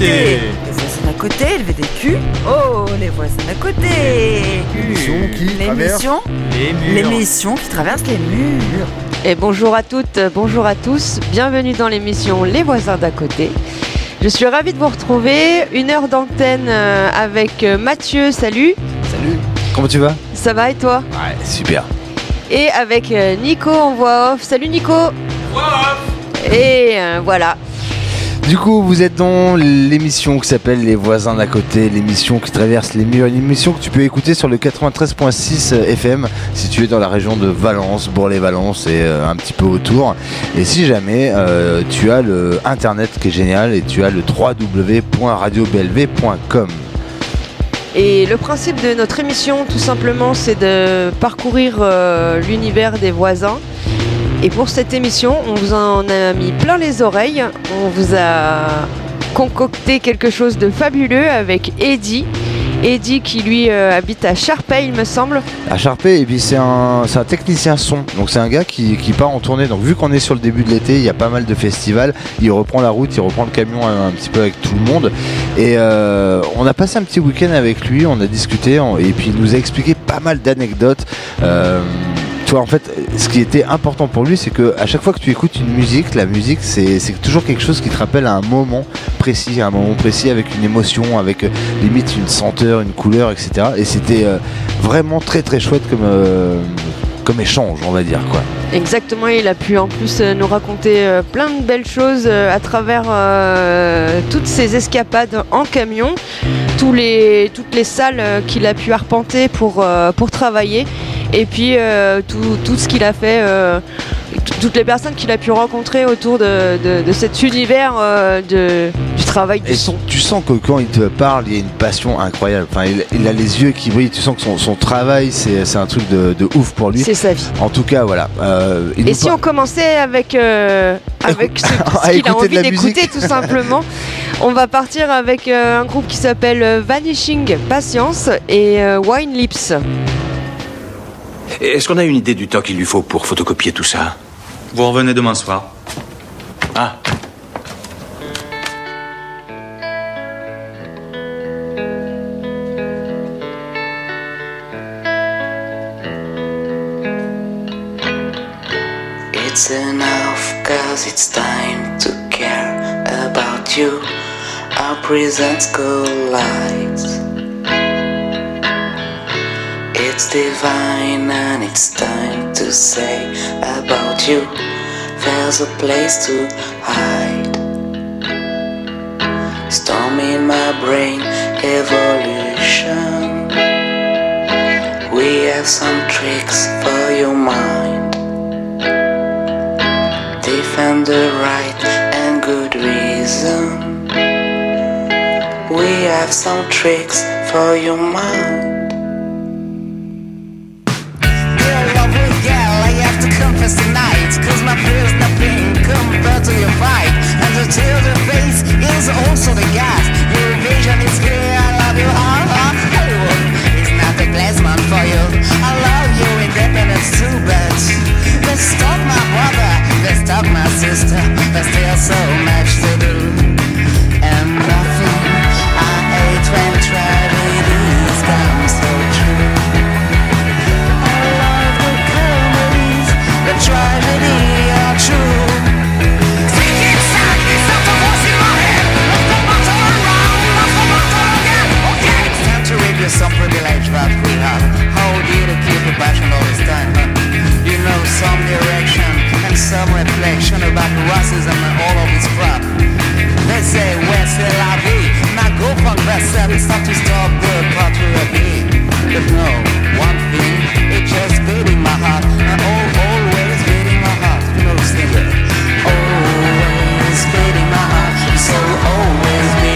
côté. Les voisins d'à côté, le VDQ. Oh, les voisins d'à côté. L'émission qui traverse L'émission Les murs. L'émission qui traverse les murs. Et bonjour à toutes, bonjour à tous, bienvenue dans l'émission Les voisins d'à côté. Je suis ravie de vous retrouver, une heure d'antenne euh, avec euh, Mathieu, salut, Salut. Comment tu vas? Ça va et toi? Ouais, super. Et avec euh, Nico en voix off, salut Nico Et euh, voilà, Du coup, vous êtes dans l'émission qui s'appelle Les voisins d'à côté, l'émission qui traverse les murs, une émission que tu peux écouter sur le 93.6 FM si tu es dans la région de Valence, Bourg-les-Valence et euh, un petit peu autour. Et si jamais euh, tu as le internet qui est génial et tu as le www.radioblv.com. Et le principe de notre émission, tout simplement, c'est de parcourir euh, l'univers des voisins. Et pour cette émission, on vous en a mis plein les oreilles. On vous a concocté quelque chose de fabuleux avec Eddie. Eddie qui lui euh, habite à Charpey, il me semble. à Charpey et puis c'est un, un technicien son donc c'est un gars qui, part en tournée donc vu qu'on est sur le début de l'été il y a pas mal de festivals il reprend la route il reprend le camion un, petit peu avec tout le monde et euh, on a passé un petit week-end avec lui on a discuté et puis il nous a expliqué pas mal d'anecdotes euh, en fait, ce qui était important pour lui, c'est que à chaque fois que tu écoutes une musique, la musique, c'est toujours quelque chose qui te rappelle à un moment précis, à un moment précis, avec une émotion, avec euh, limite une senteur, une couleur, etc. Et c'était euh, vraiment très très chouette comme, euh, comme échange, on va dire quoi. Exactement, il a pu en plus nous raconter plein de belles choses à travers toutes ces escapades en camion, tous les, toutes les salles qu'il a pu arpenter pour, pour travailler, et puis euh, tout, tout ce qu'il a fait, euh, toutes les personnes qu'il a pu rencontrer autour de, de- de cet univers euh, de, du travail du Et son. tu sens que quand il te parle, il y a une passion incroyable. Enfin, il, il a les yeux qui brillent. Tu sens que son, son travail, c'est c'est un truc de, de ouf pour lui. C'est sa vie. En tout cas, voilà. Euh, il Et si par- on commençait avec, euh, avec ce, ce qu'il a envie d'écouter tout simplement, on va partir avec euh, un groupe qui s'appelle Vanishing Patience et euh, Wine Lips. Est-ce qu'on a une idée du temps qu'il lui faut pour photocopier tout ça Vous revenez demain soir. Ah, It's enough, cause it's time to care about you. Our present collides. It's divine, and it's time to say about you. There's a place to hide. Storm in my brain, evolution. We have some tricks for your mind defend the right and good reason. We have some tricks for your mind. Cause my fear's nothing compared to your fight. And the tear the face is also the gas. Your vision is clear, I love you, ha ha. Hollywood is not the place man for you. I love your independence too, but they stalk my brother, they stalk my sister. There's still so much to do. About racism and all of this crap. They say, where's the la vie? Now go fuck yourself, it's time to stop the patriarchy. But no, one thing, it's just beating my heart. And all, always beating my heart. You know, sing it. Always beating my heart. So always beating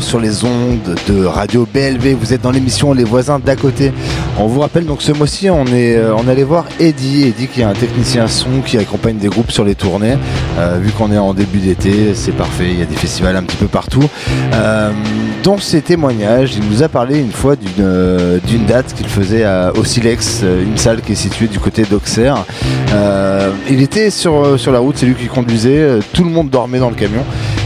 sur les ondes de Radio BLV. Vous êtes dans l'émission Les voisins d'à côté. On vous rappelle donc ce mois-ci, on est euh, on allait voir Eddie, Eddie qui est un technicien son qui accompagne des groupes sur les tournées. Euh, vu qu'on est en début d'été, c'est parfait. Il y a des festivals un petit peu partout. Euh, dans ses témoignages, il nous a parlé une fois d'une euh, date qu'il faisait à, au une salle qui est située du côté d'Auxerre. Il était sur, sur la route, c'est lui qui conduisait, tout le monde dormait dans le camion.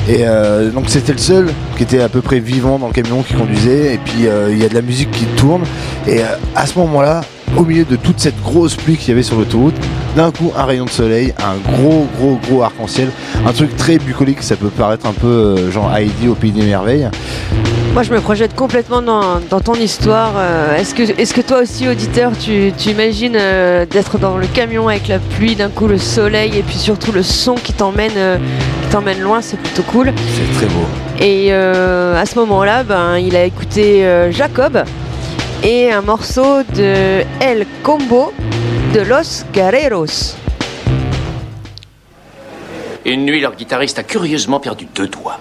Et euh, donc c'était le seul qui était à peu près vivant dans le camion qui conduisait. Et puis euh, il y a de la musique qui tourne. Et euh, à ce moment-là, au milieu de toute cette grosse pluie qu'il y avait sur l'autoroute, d'un coup un rayon de soleil, un gros gros gros arc-en-ciel, un truc très bucolique, ça peut paraître un peu genre Heidi au pays des merveilles. Moi, je me projette complètement dans, dans ton histoire. Euh, Est-ce que, est que toi aussi, auditeur, tu, tu imagines euh, d'être dans le camion avec la pluie, d'un coup le soleil et puis surtout le son qui t'emmène euh, qui t'emmène loin, c'est plutôt cool. C'est très beau. Et euh, à ce moment-là, ben, il a écouté euh, Jacob et un morceau de El Combo de Los Guerreros. Une nuit, leur guitariste a curieusement perdu deux doigts.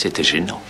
C'était gênant.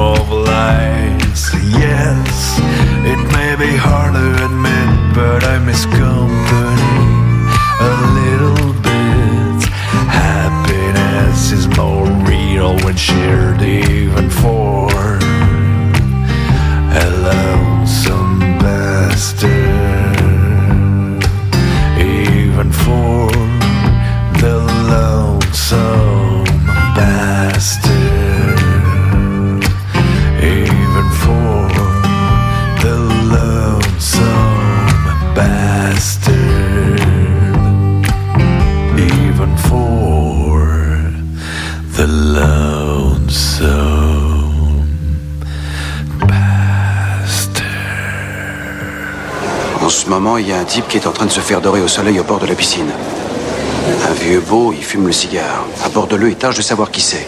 Of lies. Yes, it may be hard to admit, but I miss company qui est en train de se faire dorer au soleil au bord de la piscine. Un vieux beau, il fume le cigare. À bord de l'eau, il tâche de savoir qui c'est.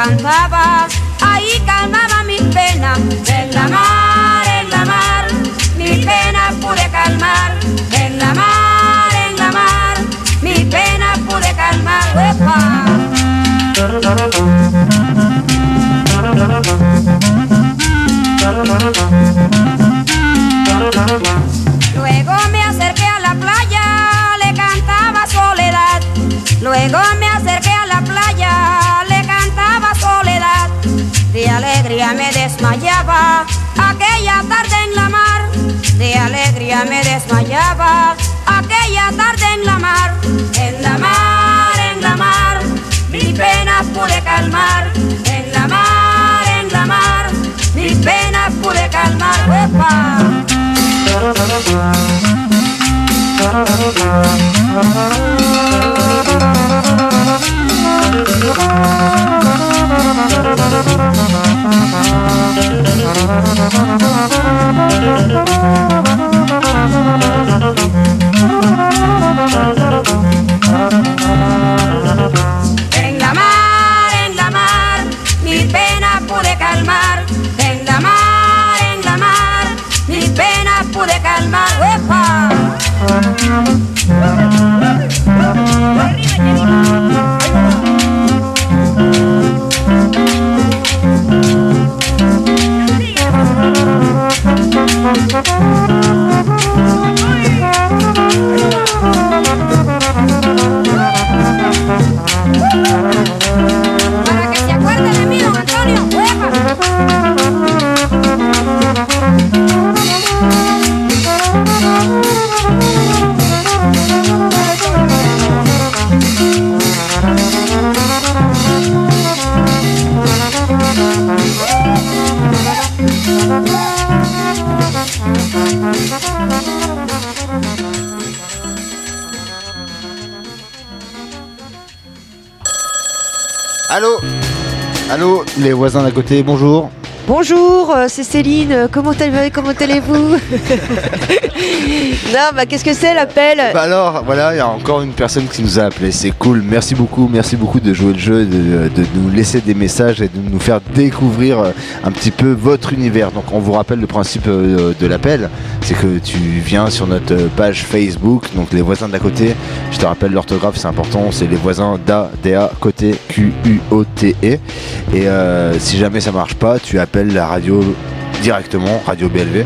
La brisa cantaba, ahí calmaba mis penas. En la mar, en la mar, mis penas pude calmar. En la mar, en la mar, mis penas pude calmar. ¡Uepa! Thank Allô? Allô, les voisins d'à côté, bonjour. Bonjour, euh, c'est Céline. Comment allez- comment allez-vous Non, bah qu'est-ce que c'est l'appel Bah alors, voilà, il y a encore une personne qui nous a appelé. C'est cool. Merci beaucoup, merci beaucoup de jouer le jeu, de, nous laisser des messages et de nous faire découvrir euh, un petit peu votre univers. Donc, on vous rappelle le principe euh, de l'appel. C'est que tu viens sur notre page Facebook, donc les voisins d'à côté. Je te rappelle l'orthographe, c'est important. C'est les voisins d'A, DA, côté, Q-U-O-T-E. Et euh, si jamais ça marche pas, tu appelles la radio directement, Radio BLV,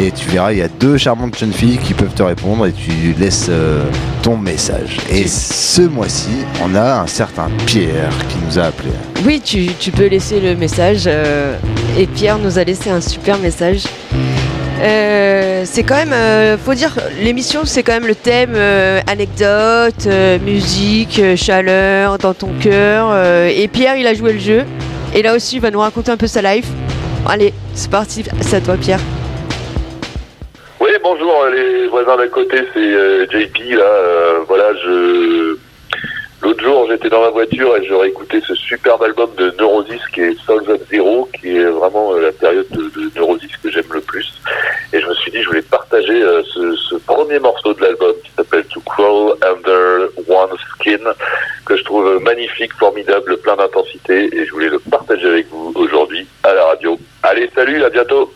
et tu verras, il y a deux charmantes jeunes filles qui peuvent te répondre et tu laisses euh, ton message. Et ce mois-ci, on a un certain Pierre qui nous a appelé. Oui, tu, tu peux laisser le message. euh, et Pierre nous a laissé un super message. Euh, c'est quand même, euh, faut dire, l'émission c'est quand même le thème euh, anecdote, euh, musique, euh, chaleur dans ton cœur. euh, et Pierre il a joué le jeu. Et là aussi il va nous raconter un peu sa life. Allez, c'est parti, c'est à toi Pierre. Oui, bonjour euh, les voisins d'à côté, c'est euh, JP là. euh, voilà, je l'autre jour j'étais dans ma voiture et j'aurais écouté ce superbe album de Neurosis qui est Souls of Zero, qui est vraiment euh, la période de, Neurosis que j'aime le plus. Et je me suis dit je voulais partager euh, ce, ce premier morceau de l'album qui s'appelle To Crawl Under One's Skin, que je trouve magnifique, formidable, plein d'intensité et je voulais le partager avec vous aujourd'hui à la radio. Allez, salut, à bientôt.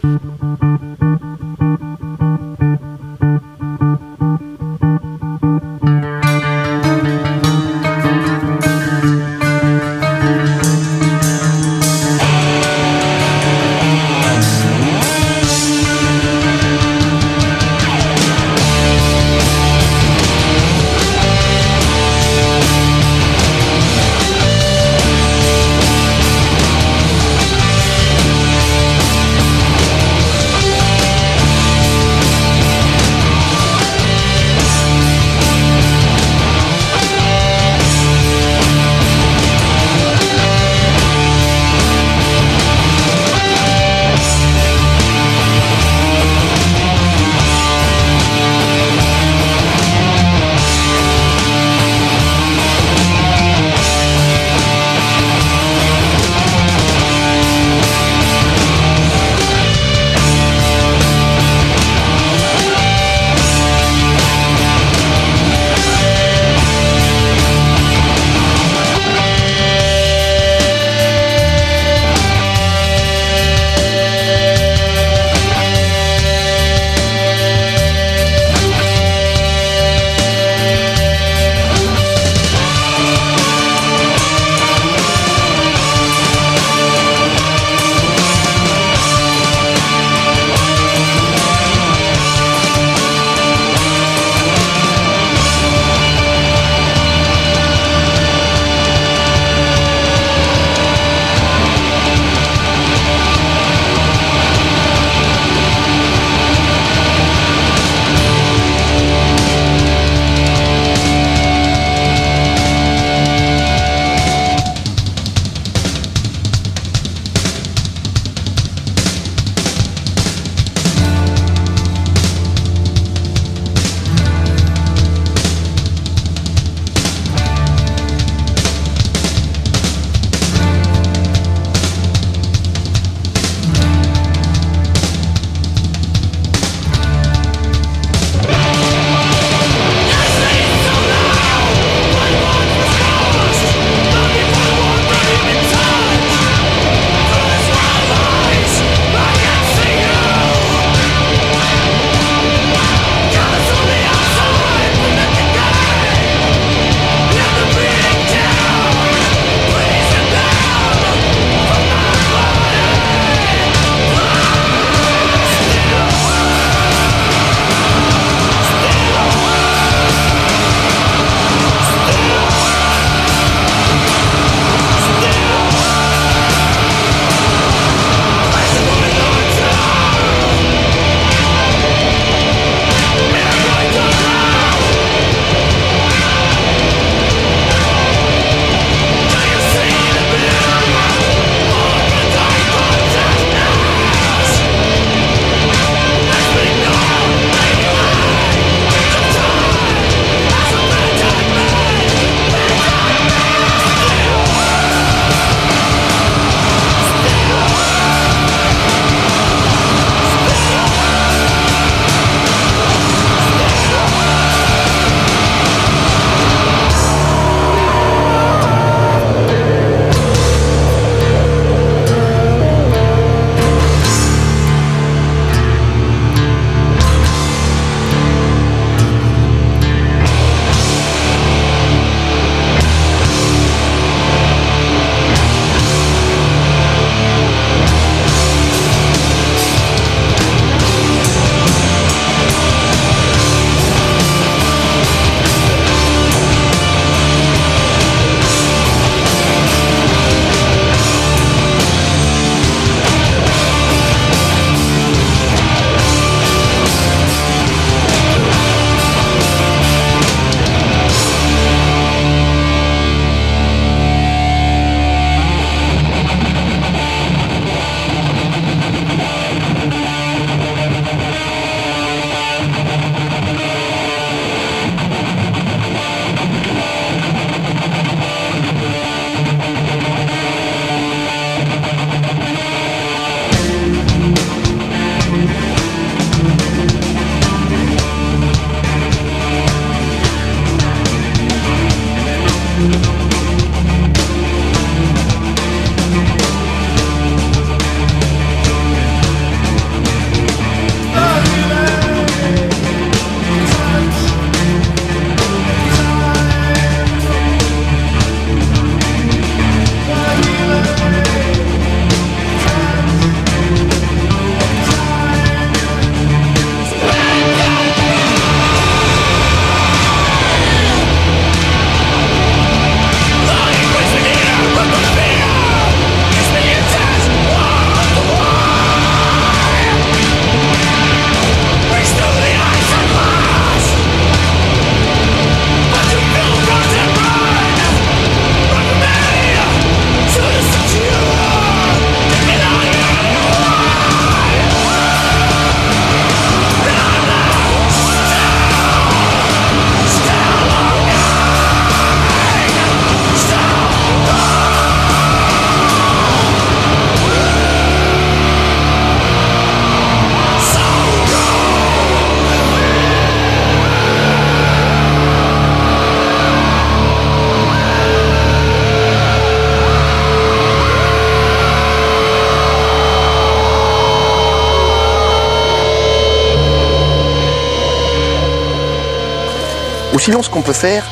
Ce qu'on peut faire,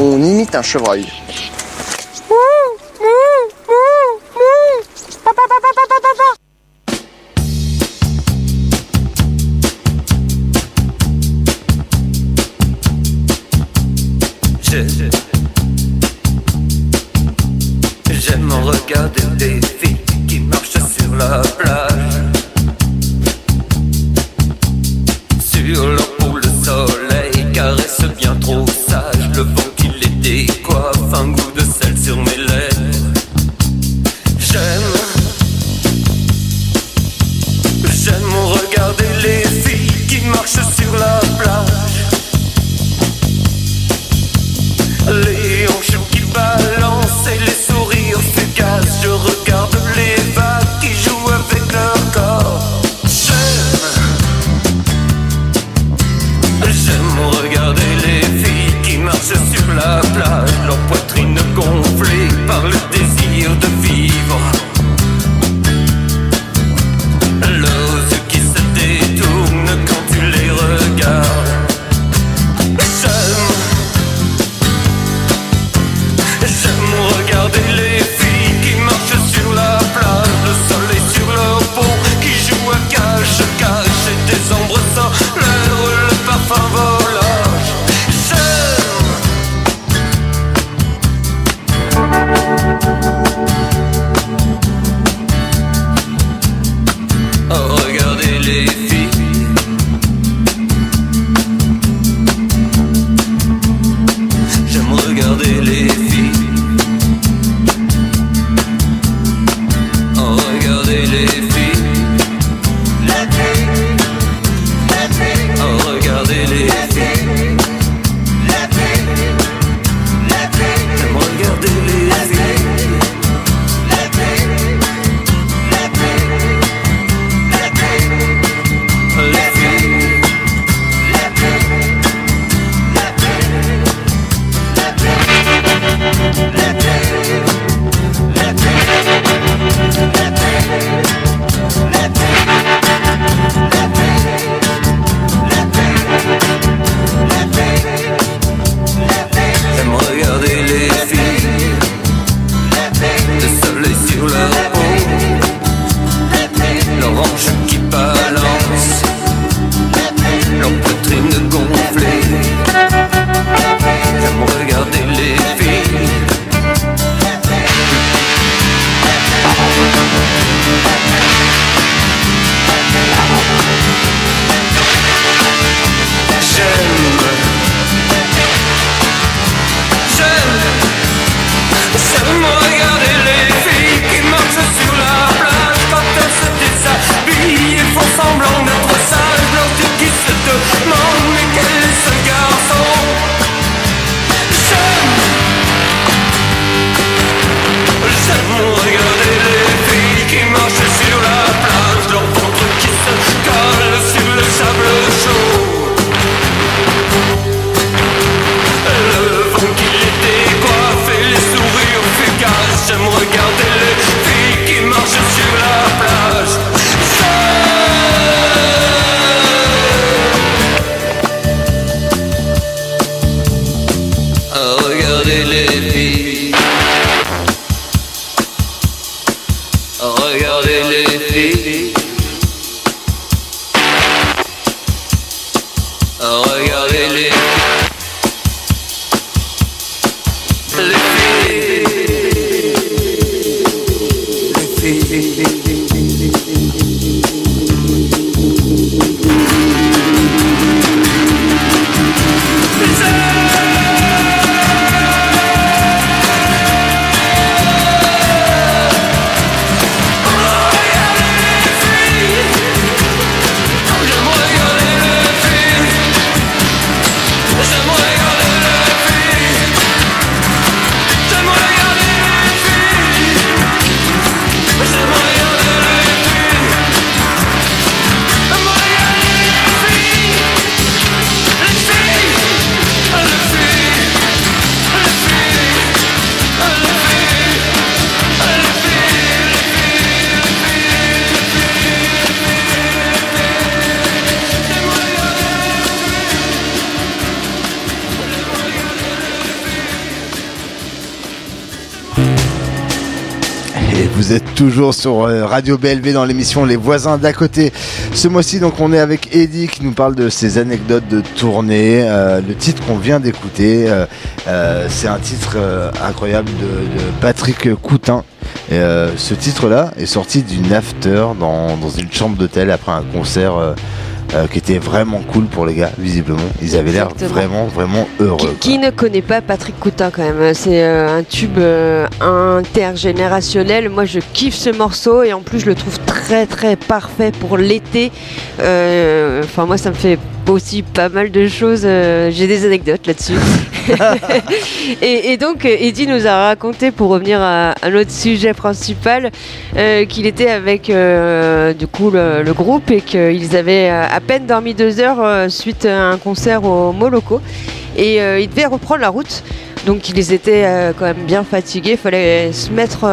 on imite un chevreuil. Toujours sur euh, Radio BLV dans l'émission Les voisins d'à côté. Ce mois-ci, donc, on est avec Eddie qui nous parle de ses anecdotes de tournée. Euh, le titre qu'on vient d'écouter, euh, c'est un titre incroyable de, Patrick Coutin. Ce titre-là est sorti d'une after dans une chambre d'hôtel après un concert. Euh, qui était vraiment cool pour les gars, visiblement. Ils avaient l'air vraiment, vraiment heureux. Qui, qui ne connaît pas Patrick Coutin quand même C'est euh, un tube euh, intergénérationnel. Moi, je kiffe ce morceau et en plus, je le trouve très très parfait pour l'été. Enfin, moi, ça me fait aussi pas mal de choses. euh, J'ai des anecdotes là-dessus. et, et donc, euh, Eddie nous a raconté, pour revenir à, à notre sujet principal, euh, qu'il était avec du coup le, le groupe et qu'ils avaient à peine dormi deux heures suite à un concert au Moloko et ils devaient reprendre la route. Donc ils étaient quand même bien fatigués. Il fallait se mettre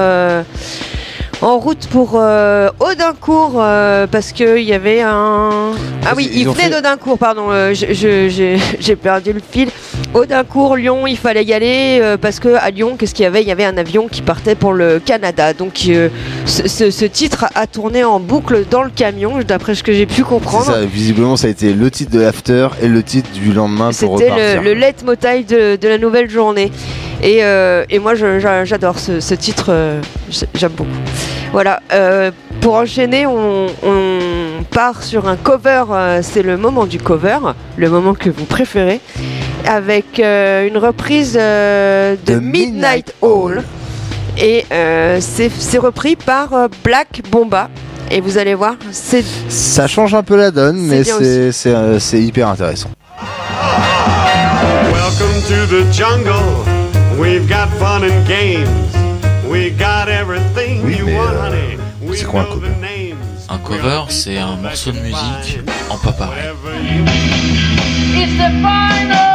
en route pour euh, Audincourt euh, parce qu'il y avait un. Ah oui, Ils ont venaient fait- d'Audincourt, pardon. euh, je- je- J'ai j'ai perdu le fil. Audincourt, Lyon, il fallait y aller euh, parce que à Lyon, qu'est-ce qu'il y avait? Il y avait un avion qui partait pour le Canada. Donc euh, ce, ce- ce titre a tourné en boucle dans le camion, d'après ce que j'ai pu comprendre. ça, visiblement, ça a été le titre de l'after et le titre du lendemain pour C'était repartir. le, le leitmotiv de, de la nouvelle journée. Et, euh, et moi, j'adore ce, ce titre, euh, j'aime beaucoup. Voilà, euh, pour enchaîner, on, on part sur un cover, c'est le moment du cover, le moment que vous préférez, avec une reprise de Midnight Hall. Et euh, c'est repris par euh, Black Bomba. Et vous allez voir, c'est Ça change un peu la donne, mais c'est euh, c'est hyper intéressant. Welcome to the jungle. We've got fun and games. We got everything Oui, you want, honey. We quoi un cover the names. Un cover, c'est un morceau de musique en pas pareil. It's the final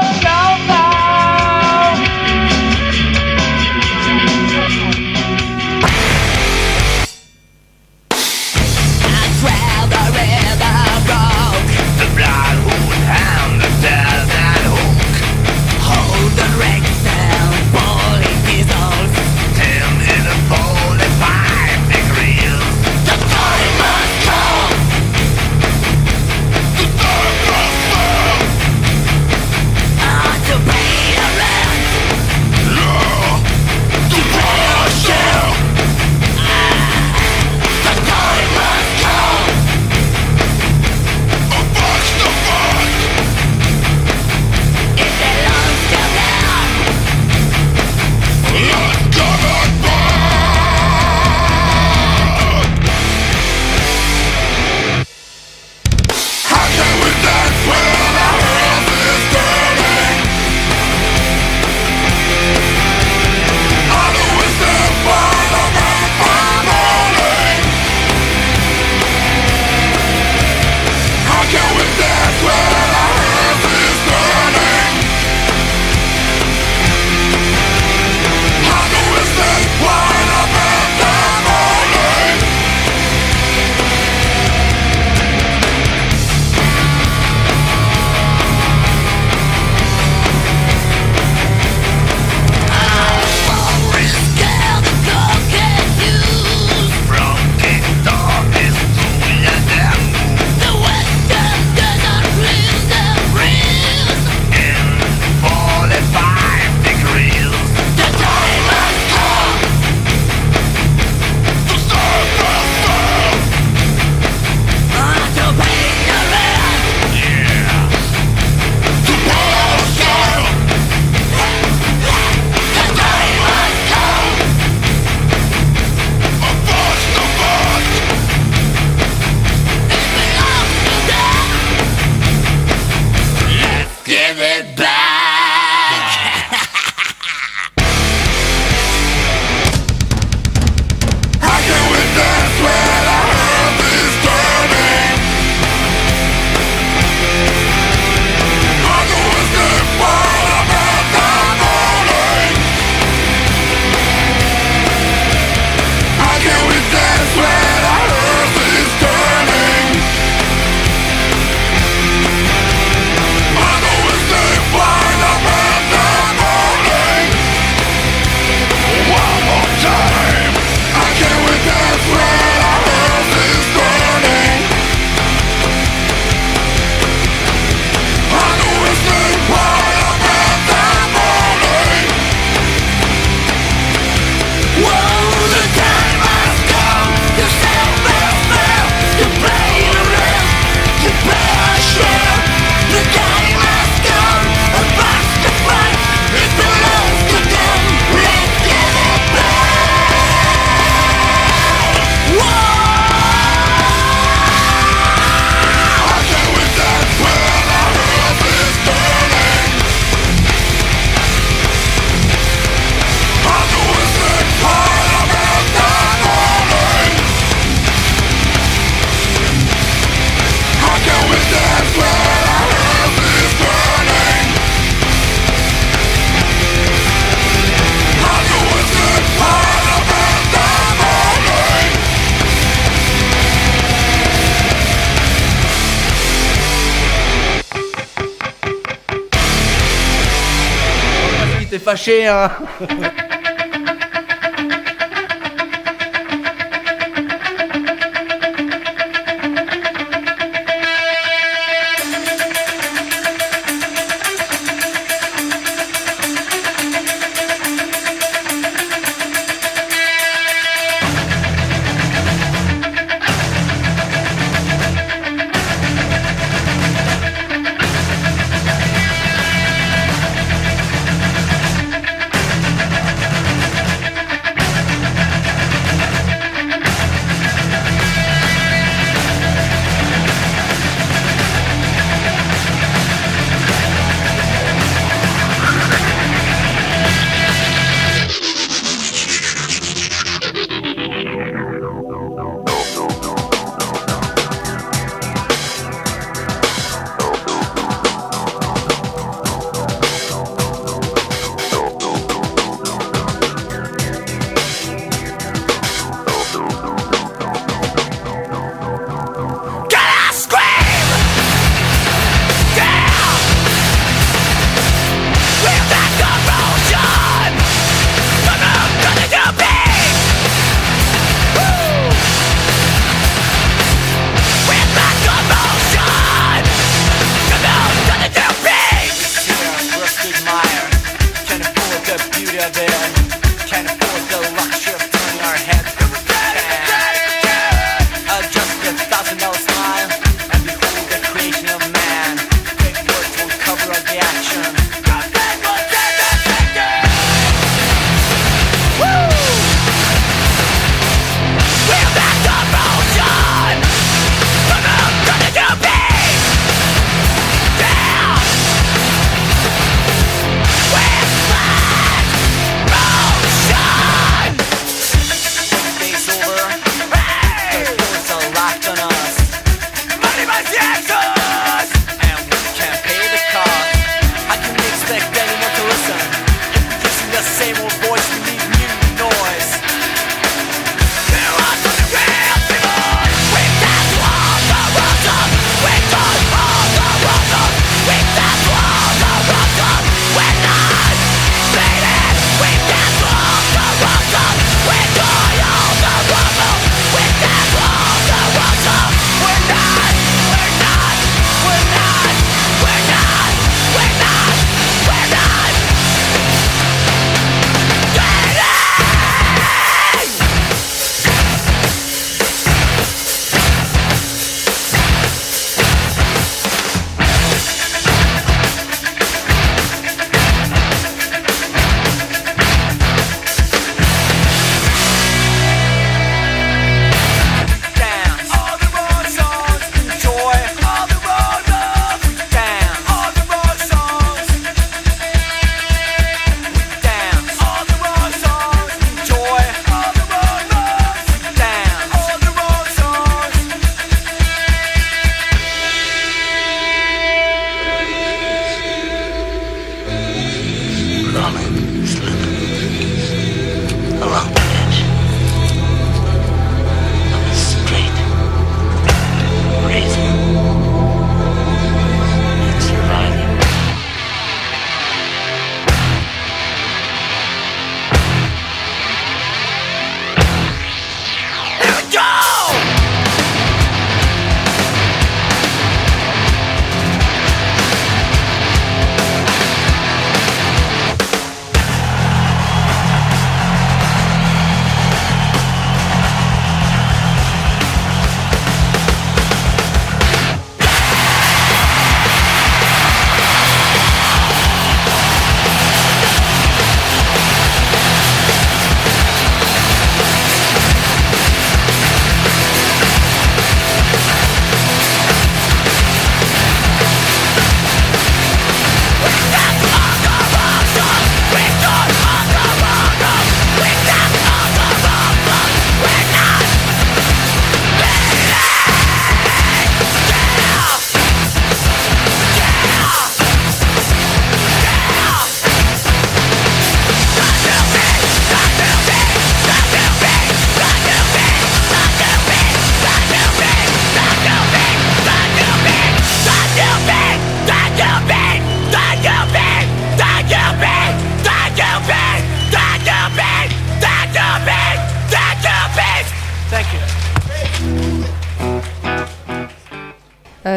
这样。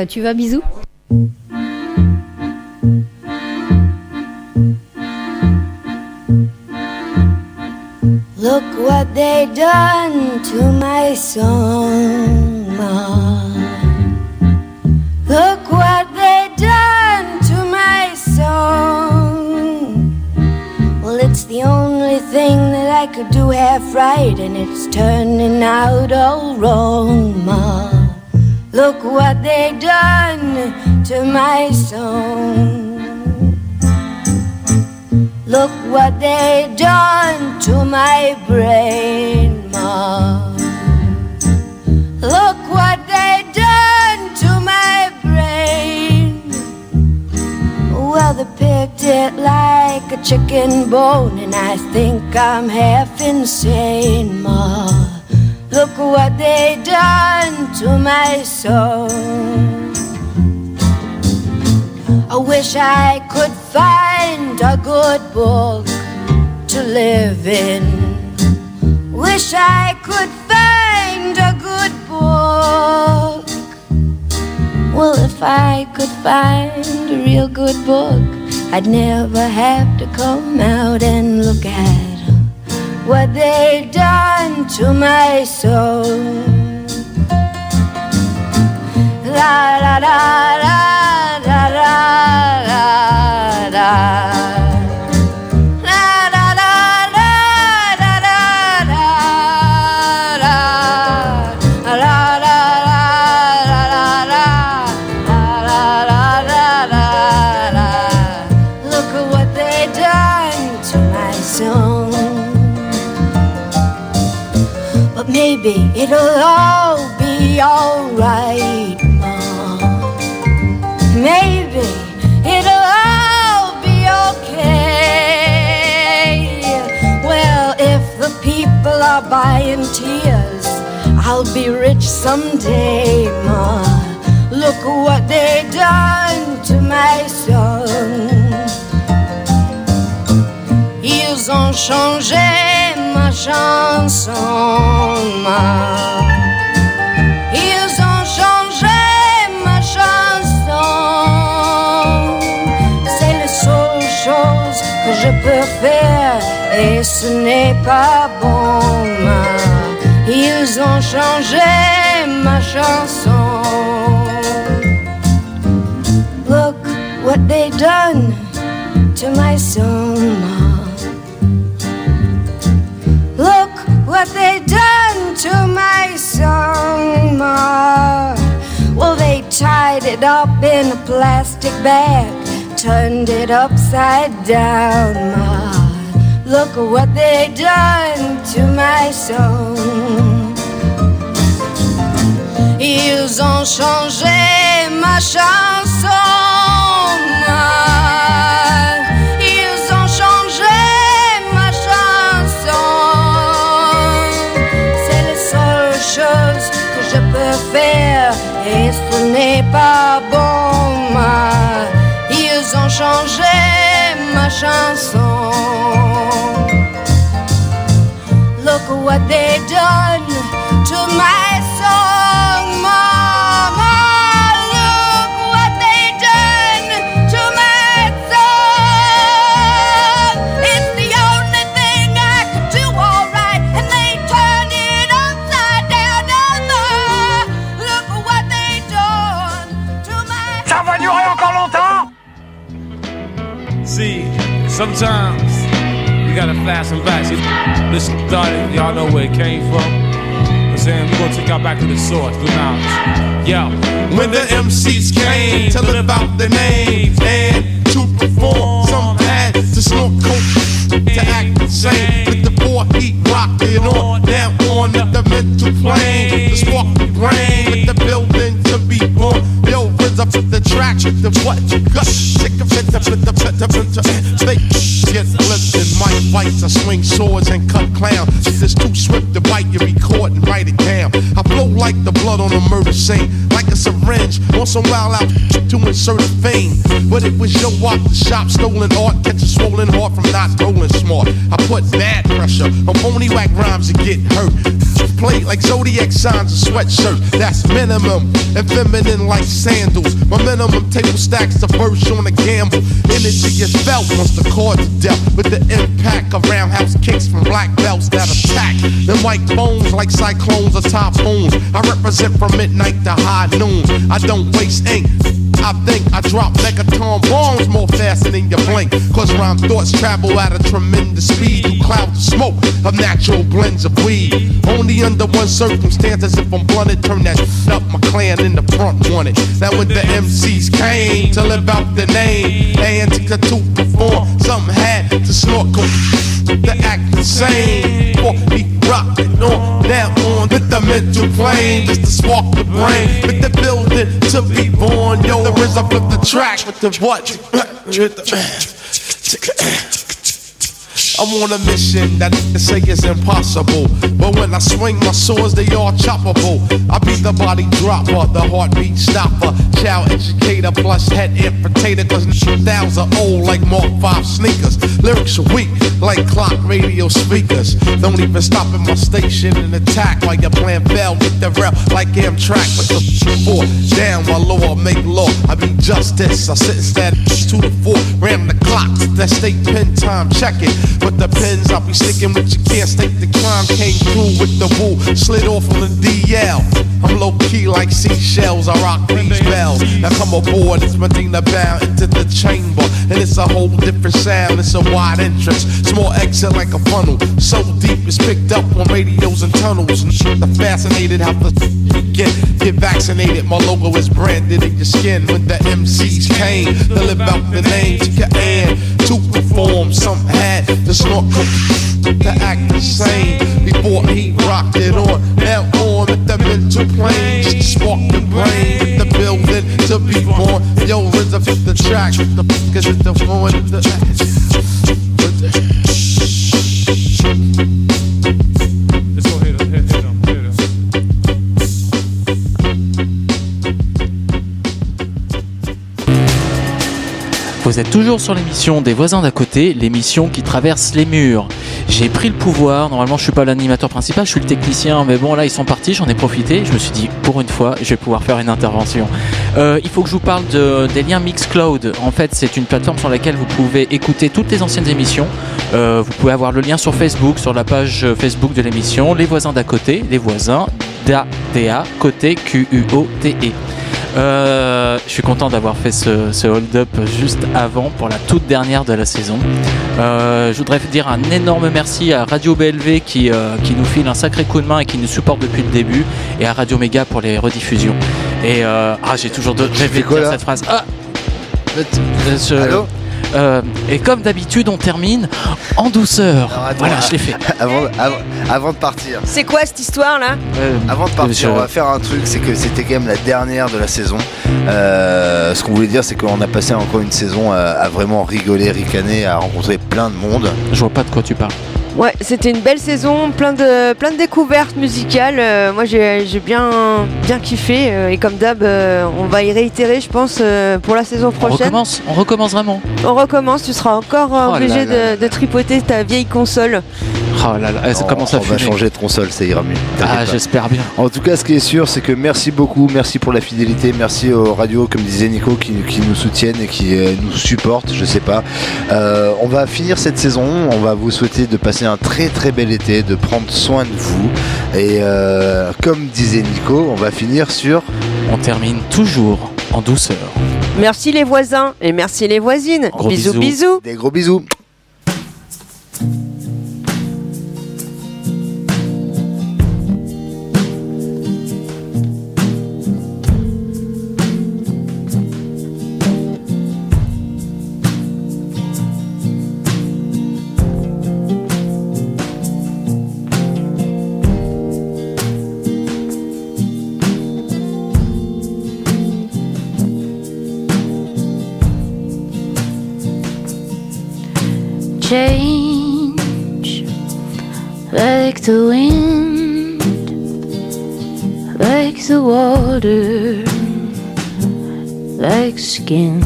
Tu vas, bisous Look what they done to my song. Look what they done to my song. Well, it's the only thing that I could do half right, and it's turning out all wrong, Ma. Look what they done to my song. Look what they done to my brain, Ma. Look what they done to my brain. Well, they picked it like a chicken bone, and I think I'm half insane, Ma. Look what they done to my soul. I wish I could find a good book to live in. Wish I could find a good book. Well, if I could find a real good book, I'd never have to come out and look at what they've done to my soul. La la la la are buying tears, I'll be rich someday, Ma. Look what they done to my son. Ils ont changé ma chanson, ma. Ils ont changé ma chanson. C'est la seule chose que je peux faire et ce n'est pas bon. Ils ont changé ma chanson. Look what they done to my ma. Look what they done to my song, Ma. Well, they tied it up in a plastic bag, turned it upside down, Ma. Look what they done to my song. Ils ont changé ma chanson. Ils ont changé ma chanson. C'est la seule chose que je peux faire et ce n'est pas bon. Ils ont changé ma chanson. What they done to my song, mama. Look what they done to my song. It's the only thing I could do alright, and they turned it upside down. Mama. Look what they done to my. Ça va durer encore longtemps See, sometimes you gotta fast and back. See, this started, y'all know where it came from. I'm saying we're gonna take y'all back to the source, the knowledge. Yo, When the MCs came to live out their names and to perform, some had to snort coke to act insane. With the poor heat rocking on down on the mental plane, the spark the brain, with the building to be born. Yo, where's up the track? The what you got? Swing swords and cut clowns. It's too swift to bite, you record and write it down. I flow like the blood on a murder scene. Syringe on some wild out to insert a fame. But it was your walk the shop, stolen art, catch a swollen heart from not rolling smart. I put bad pressure on phony whack rhymes to get hurt. Play like zodiac signs and sweatshirt, that's minimum. And feminine like sandals. My minimum table stacks the first on a gamble. Energy is felt once the cards are dealt with the impact of roundhouse kicks from black belts that attack. Them white bones like cyclones or typhoons. I represent from midnight to high noon. I don't waste ink. I think I drop megaton bombs more faster than you blink. Cause rhyme thoughts travel at a tremendous speed through clouds of smoke of natural blends of weed. Only under one circumstance, as if I'm blunted, turn that up. My clan in the front wanted. That when the MCs came to live out the name, and to to perform, something had to snort to act the same. Or it on down on with the mental plane, just to spark the brain, with the building to be born. Yo, the rhythm of the track with the what? I'm on a mission that they say is impossible. But when I swing my swords, they all choppable. I be the body dropper, the heartbeat stopper, child educator, plus head infiltrator. Cause styles are old like Mark 5 sneakers. Lyrics are weak like clock radio speakers. Don't even stop at my station and attack while your plan fell with the rail like Amtrak. With the four down, my law make law. I be justice. I sit and stand two to four. Ram the clock. that state pen time, check it. But the pens I'll be sticking with you can't state the crime. Came through with the woo, slid off on the DL. I'm low key like seashells, I rock these bells. Now come aboard, it's Medina bound into the chamber. And it's a whole different sound, it's a wide entrance. Small exit like a funnel. So deep it's picked up on radios and tunnels. And I'm fascinated how the get, get vaccinated. My logo is branded in your skin when the MCs came to live out the name to your end. To perform, some had to snort to act the same. Before he rocked it on, now on with the mental plane. Spark the brain with the building to be born. Yo, rhythm with the track, with the cause it's the one with the. Vous êtes toujours sur l'émission des voisins d'à côté, l'émission qui traverse les murs. J'ai pris le pouvoir, normalement je suis pas l'animateur principal, je suis le technicien, mais bon là ils sont partis, j'en ai profité, je me suis dit pour une fois je vais pouvoir faire une intervention. Euh, il faut que je vous parle de- des liens Mixcloud. En fait c'est une plateforme sur laquelle vous pouvez écouter toutes les anciennes émissions. Euh, vous pouvez avoir le lien sur Facebook, sur la page Facebook de l'émission, les voisins d'à côté, les voisins d'A, côté Q-U-O-T-E. Euh, je suis content d'avoir fait ce, ce hold-up juste avant pour la toute dernière de la saison. Euh, je voudrais dire un énorme merci à Radio BLV qui, euh, qui nous file un sacré coup de main et qui nous supporte depuis le début et à Radio Méga pour les rediffusions. Et euh, ah, j'ai toujours de rêvé de quoi, dire là cette phrase. Ah Euh, et comme d'habitude, on termine en douceur. voilà, je l'ai fait. Avant, avant, avant de partir. C'est quoi cette histoire là? Avant de partir, je- on va faire un truc, c'est que c'était quand même la dernière de la saison. Euh, ce qu'on voulait dire, c'est qu'on a passé encore une saison à, à vraiment rigoler, ricaner, à rencontrer plein de monde. Je vois pas de quoi tu parles. Ouais, c'était une belle saison, plein de, plein de découvertes musicales. Euh, moi, j'ai bien, bien kiffé. euh, et comme d'hab, euh, on va y réitérer, je pense, pour la saison On prochaine. recommence, on recommence vraiment. On recommence, tu seras encore Oh obligé là de, de tripoter ta vieille console. Oh là là, ça On- commence à on va changer de console, ça ira mieux. Ah, j'espère bien. En tout cas, ce qui est sûr, c'est que merci beaucoup, merci pour la fidélité, merci aux radios, comme disait Nico, qui, qui nous soutiennent et qui euh, nous supportent, je sais pas. Euh, on va finir cette saison, on va vous souhaiter de passer un très très bel été, de prendre soin de vous. Et euh, comme disait Nico, on va finir sur... On termine toujours en douceur. Merci les voisins et merci les voisines. Gros bisous, bisous. bisous. Des gros bisous. Like skin.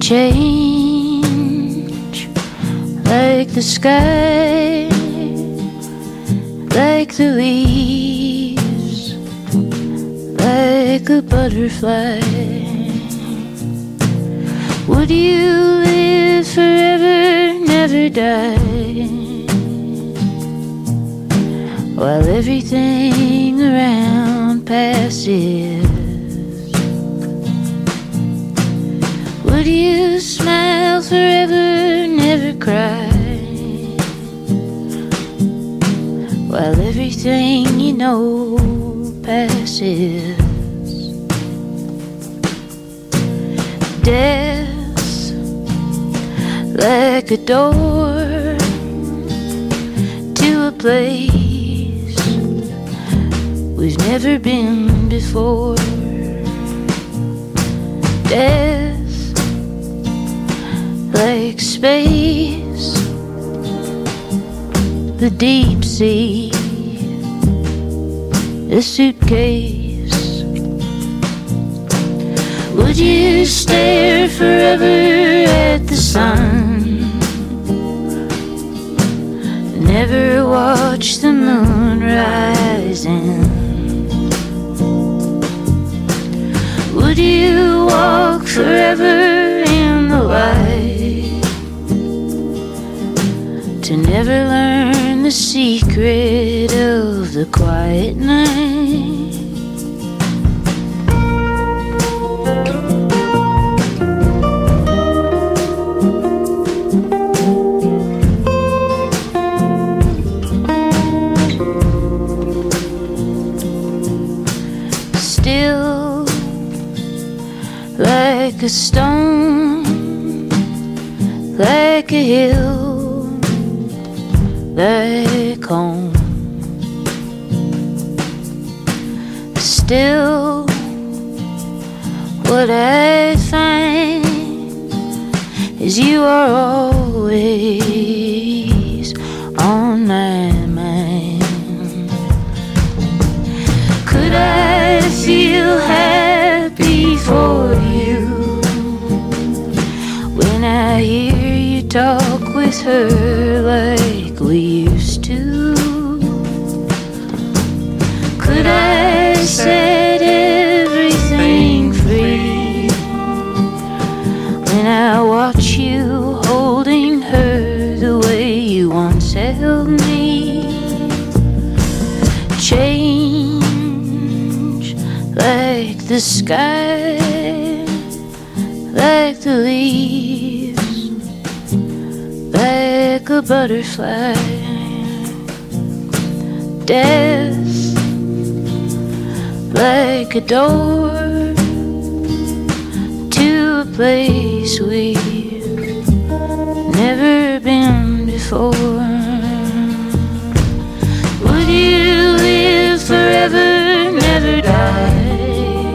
Change like the sky, like the leaves, like a butterfly. Would you live forever, never die? While everything around passes. Would you smile forever, never cry? While everything you know passes. Death like a door to a place never been before. Death like space, the deep sea, a suitcase. Would you stare forever at the sun? Never watch the moon rising. Forever in the light to never learn the secret of the quiet night? Stone, like a hill, like home. Still, what I find is you are always on my mind. Could I feel happy for you when I hear you talk with her like we used to? Could I set everything free when I watch you holding her the way you once held me? Change like the sky, like the leaves, like a butterfly. Death like a door to a place we've never been before. Would you live forever, never die?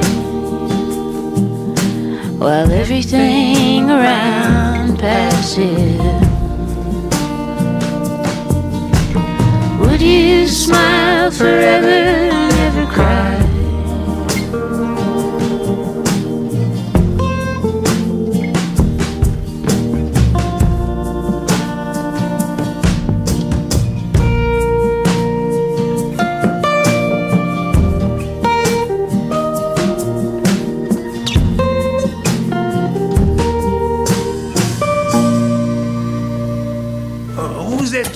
While everything around passes. is smile forever, never cry.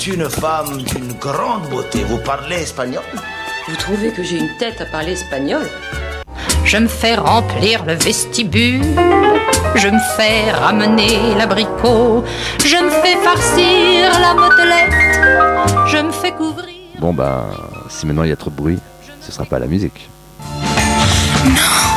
une femme, une grande beauté. Vous parlez espagnol? Vous trouvez que j'ai une tête à parler espagnol? Je me fais remplir le vestibule, je me fais ramener l'abricot, je me fais farcir la motelette, je me fais couvrir. Bon bah, si maintenant il y a trop de bruit, ce sera pas la musique. Non